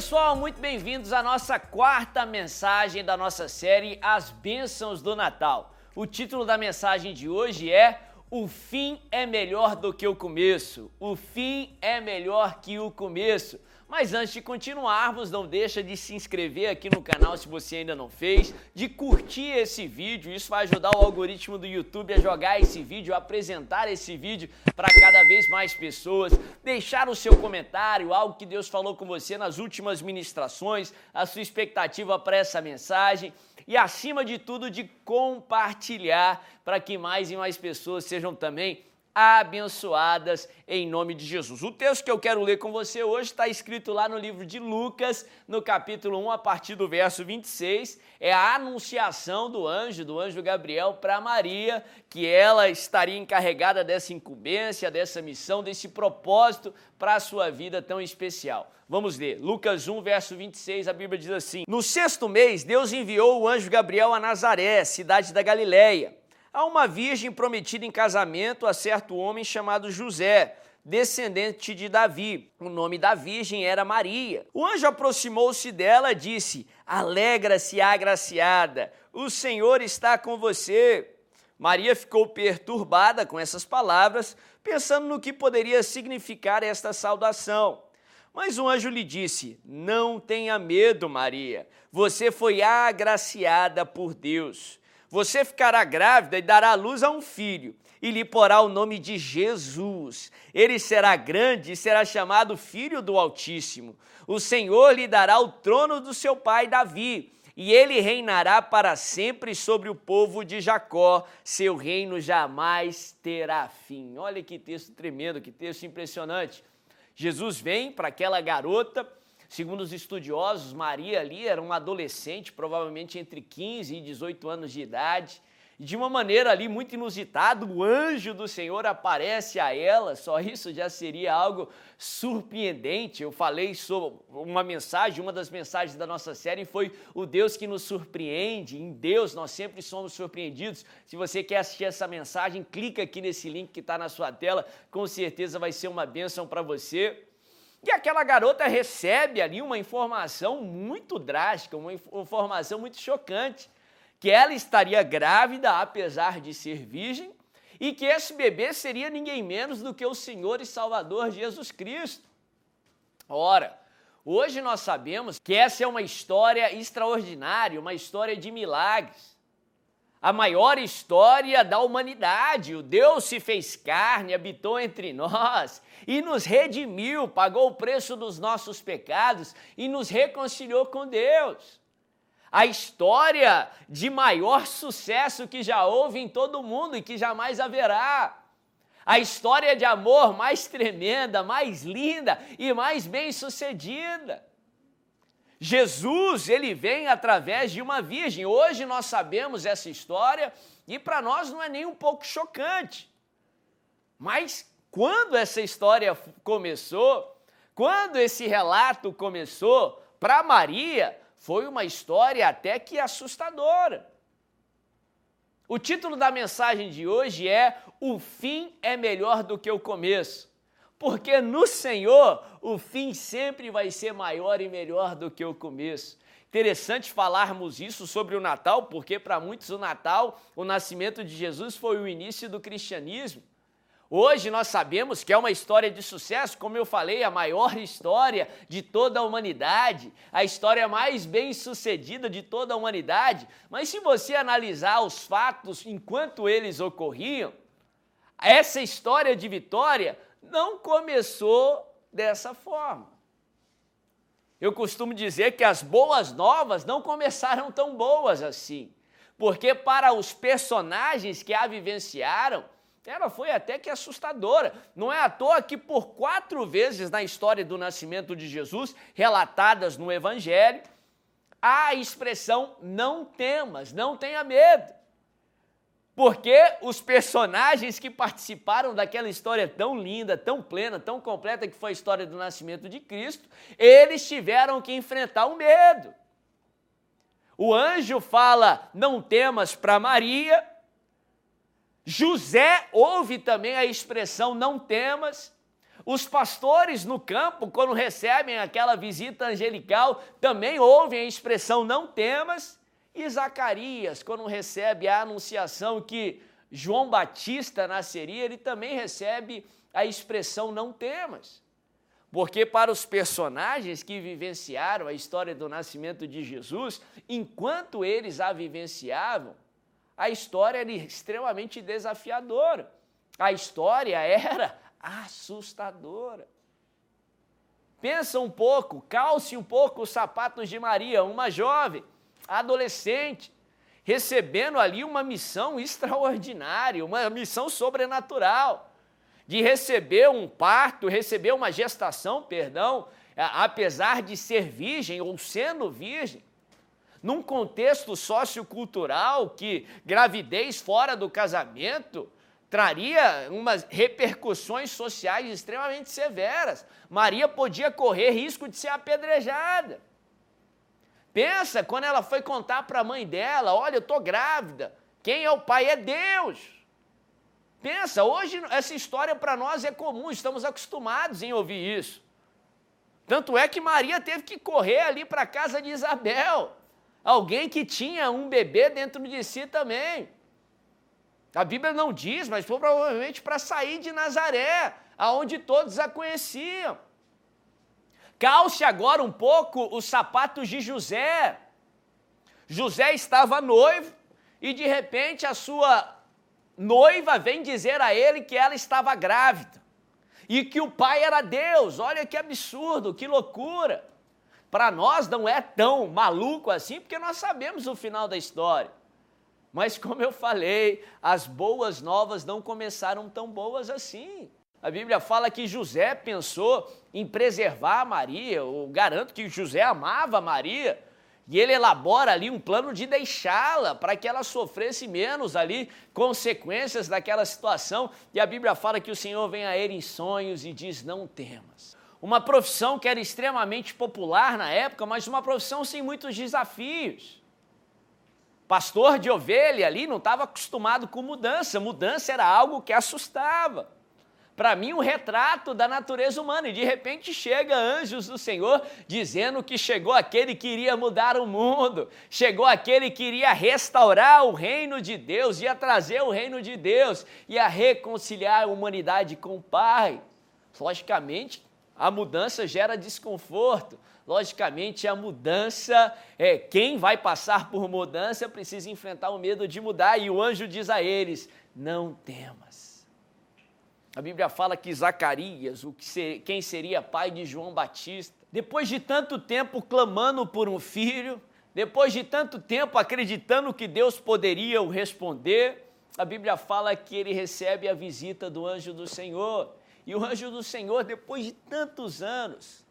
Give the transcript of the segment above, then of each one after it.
pessoal, muito bem-vindos à nossa quarta mensagem da nossa série As Bênçãos do Natal. O título da mensagem de hoje é O fim é melhor do que o começo. O fim é melhor que o começo. Mas antes de continuarmos, não deixa de se inscrever aqui no canal se você ainda não fez, de curtir esse vídeo, isso vai ajudar o algoritmo do YouTube a jogar esse vídeo, a apresentar esse vídeo para cada vez mais pessoas, deixar o seu comentário, algo que Deus falou com você nas últimas ministrações, a sua expectativa para essa mensagem e acima de tudo de compartilhar para que mais e mais pessoas sejam também abençoadas em nome de Jesus. O texto que eu quero ler com você hoje está escrito lá no livro de Lucas, no capítulo 1, a partir do verso 26. É a anunciação do anjo, do anjo Gabriel, para Maria, que ela estaria encarregada dessa incumbência, dessa missão, desse propósito para a sua vida tão especial. Vamos ler. Lucas 1, verso 26, a Bíblia diz assim: No sexto mês, Deus enviou o anjo Gabriel a Nazaré, cidade da Galileia Há uma virgem prometida em casamento a certo homem chamado José, descendente de Davi. O nome da virgem era Maria. O anjo aproximou-se dela e disse: Alegra-se, agraciada, o Senhor está com você. Maria ficou perturbada com essas palavras, pensando no que poderia significar esta saudação. Mas o anjo lhe disse: Não tenha medo, Maria, você foi agraciada por Deus. Você ficará grávida e dará luz a um filho, e lhe porá o nome de Jesus. Ele será grande e será chamado Filho do Altíssimo. O Senhor lhe dará o trono do seu pai Davi, e ele reinará para sempre sobre o povo de Jacó. Seu reino jamais terá fim. Olha que texto tremendo, que texto impressionante. Jesus vem para aquela garota Segundo os estudiosos, Maria ali era uma adolescente, provavelmente entre 15 e 18 anos de idade. E de uma maneira ali muito inusitada, o anjo do Senhor aparece a ela, só isso já seria algo surpreendente. Eu falei sobre uma mensagem, uma das mensagens da nossa série foi o Deus que nos surpreende. Em Deus nós sempre somos surpreendidos. Se você quer assistir essa mensagem, clica aqui nesse link que está na sua tela, com certeza vai ser uma bênção para você. E aquela garota recebe ali uma informação muito drástica, uma informação muito chocante, que ela estaria grávida apesar de ser virgem e que esse bebê seria ninguém menos do que o Senhor e Salvador Jesus Cristo. Ora, hoje nós sabemos que essa é uma história extraordinária, uma história de milagres a maior história da humanidade. O Deus se fez carne, habitou entre nós e nos redimiu, pagou o preço dos nossos pecados e nos reconciliou com Deus. A história de maior sucesso que já houve em todo o mundo e que jamais haverá. A história de amor mais tremenda, mais linda e mais bem-sucedida. Jesus, ele vem através de uma virgem. Hoje nós sabemos essa história e para nós não é nem um pouco chocante. Mas quando essa história começou, quando esse relato começou, para Maria foi uma história até que assustadora. O título da mensagem de hoje é O fim é melhor do que o começo porque no Senhor o fim sempre vai ser maior e melhor do que o começo. Interessante falarmos isso sobre o Natal, porque para muitos o Natal, o nascimento de Jesus foi o início do cristianismo. Hoje nós sabemos que é uma história de sucesso, como eu falei, a maior história de toda a humanidade, a história mais bem sucedida de toda a humanidade. Mas se você analisar os fatos enquanto eles ocorriam, essa história de vitória não começou dessa forma. Eu costumo dizer que as boas novas não começaram tão boas assim, porque para os personagens que a vivenciaram, ela foi até que assustadora. Não é à toa que por quatro vezes na história do nascimento de Jesus, relatadas no Evangelho, há a expressão não temas, não tenha medo. Porque os personagens que participaram daquela história tão linda, tão plena, tão completa que foi a história do nascimento de Cristo, eles tiveram que enfrentar o medo. O anjo fala: "Não temas" para Maria. José ouve também a expressão "não temas". Os pastores no campo, quando recebem aquela visita angelical, também ouvem a expressão não temas. E Zacarias, quando recebe a anunciação que João Batista nasceria, ele também recebe a expressão não temas. Porque para os personagens que vivenciaram a história do nascimento de Jesus, enquanto eles a vivenciavam, a história era extremamente desafiadora. A história era assustadora. Pensa um pouco, calce um pouco os sapatos de Maria, uma jovem, adolescente, recebendo ali uma missão extraordinária, uma missão sobrenatural de receber um parto, receber uma gestação, perdão, apesar de ser virgem ou sendo virgem, num contexto sociocultural que gravidez fora do casamento traria umas repercussões sociais extremamente severas. Maria podia correr risco de ser apedrejada. Pensa quando ela foi contar para a mãe dela: Olha, eu estou grávida. Quem é o pai é Deus. Pensa, hoje essa história para nós é comum, estamos acostumados em ouvir isso. Tanto é que Maria teve que correr ali para a casa de Isabel, alguém que tinha um bebê dentro de si também. A Bíblia não diz, mas foi provavelmente para sair de Nazaré, aonde todos a conheciam. Calce agora um pouco os sapatos de José. José estava noivo e de repente a sua noiva vem dizer a ele que ela estava grávida e que o pai era Deus. Olha que absurdo, que loucura. Para nós não é tão maluco assim, porque nós sabemos o final da história. Mas como eu falei, as boas novas não começaram tão boas assim. A Bíblia fala que José pensou em preservar Maria, eu garanto que José amava Maria, e ele elabora ali um plano de deixá-la para que ela sofresse menos ali consequências daquela situação. E a Bíblia fala que o Senhor vem a ele em sonhos e diz: Não temas. Uma profissão que era extremamente popular na época, mas uma profissão sem muitos desafios. Pastor de ovelha ali não estava acostumado com mudança, mudança era algo que assustava para mim, um retrato da natureza humana. E de repente chega anjos do Senhor dizendo que chegou aquele que iria mudar o mundo, chegou aquele que iria restaurar o reino de Deus, ia trazer o reino de Deus, ia reconciliar a humanidade com o Pai. Logicamente, a mudança gera desconforto. Logicamente, a mudança, é, quem vai passar por mudança precisa enfrentar o medo de mudar. E o anjo diz a eles: não temas a Bíblia fala que Zacarias, o que ser, quem seria pai de João Batista, depois de tanto tempo clamando por um filho, depois de tanto tempo acreditando que Deus poderia o responder, a Bíblia fala que ele recebe a visita do anjo do Senhor. E o anjo do Senhor, depois de tantos anos,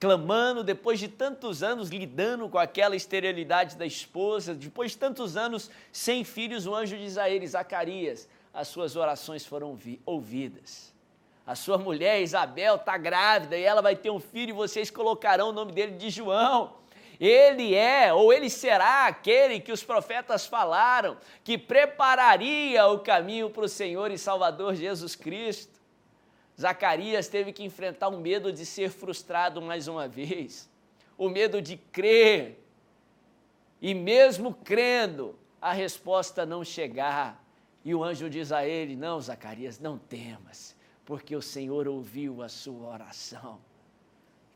clamando, depois de tantos anos lidando com aquela esterilidade da esposa, depois de tantos anos sem filhos, o anjo diz a ele, Zacarias, as suas orações foram ouvidas. A sua mulher Isabel está grávida e ela vai ter um filho e vocês colocarão o nome dele de João. Ele é, ou ele será aquele que os profetas falaram, que prepararia o caminho para o Senhor e Salvador Jesus Cristo. Zacarias teve que enfrentar o medo de ser frustrado mais uma vez, o medo de crer, e mesmo crendo, a resposta não chegar. E o anjo diz a ele: Não, Zacarias, não temas, porque o Senhor ouviu a sua oração.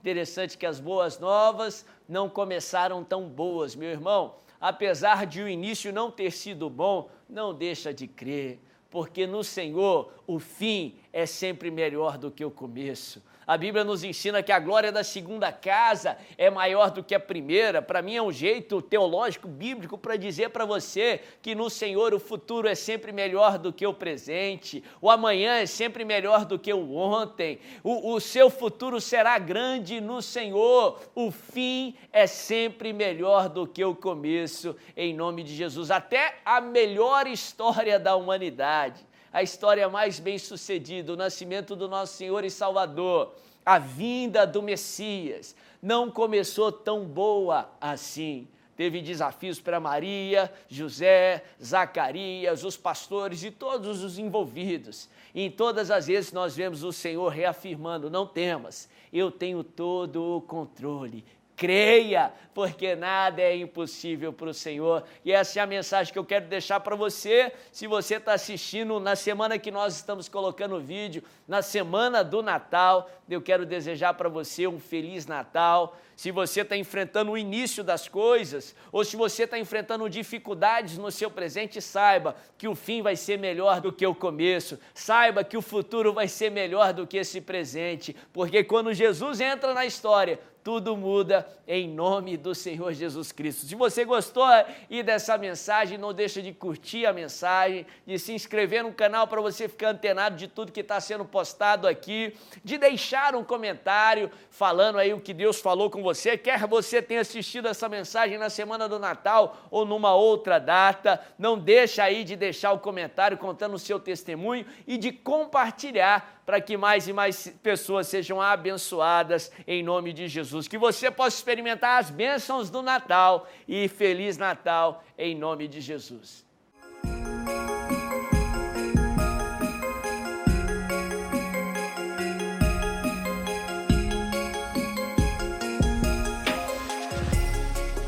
Interessante que as boas novas não começaram tão boas, meu irmão. Apesar de o início não ter sido bom, não deixa de crer, porque no Senhor o fim é sempre melhor do que o começo. A Bíblia nos ensina que a glória da segunda casa é maior do que a primeira. Para mim é um jeito teológico, bíblico, para dizer para você que no Senhor o futuro é sempre melhor do que o presente, o amanhã é sempre melhor do que o ontem, o, o seu futuro será grande no Senhor, o fim é sempre melhor do que o começo, em nome de Jesus. Até a melhor história da humanidade a história mais bem sucedida, o nascimento do nosso Senhor e Salvador, a vinda do Messias, não começou tão boa assim. teve desafios para Maria, José, Zacarias, os pastores e todos os envolvidos. E em todas as vezes nós vemos o Senhor reafirmando: não temas, eu tenho todo o controle creia, porque nada é impossível para o Senhor. E essa é a mensagem que eu quero deixar para você. Se você está assistindo na semana que nós estamos colocando o vídeo, na semana do Natal, eu quero desejar para você um feliz Natal. Se você está enfrentando o início das coisas, ou se você está enfrentando dificuldades no seu presente, saiba que o fim vai ser melhor do que o começo. Saiba que o futuro vai ser melhor do que esse presente, porque quando Jesus entra na história, tudo muda em nome do Senhor Jesus Cristo. Se você gostou e dessa mensagem, não deixa de curtir a mensagem, de se inscrever no canal para você ficar antenado de tudo que está sendo postado aqui, de deixar um comentário falando aí o que Deus falou com você, quer você tenha assistido essa mensagem na semana do Natal ou numa outra data, não deixa aí de deixar o comentário contando o seu testemunho e de compartilhar para que mais e mais pessoas sejam abençoadas em nome de Jesus. Que você possa experimentar as bênçãos do Natal e Feliz Natal em nome de Jesus.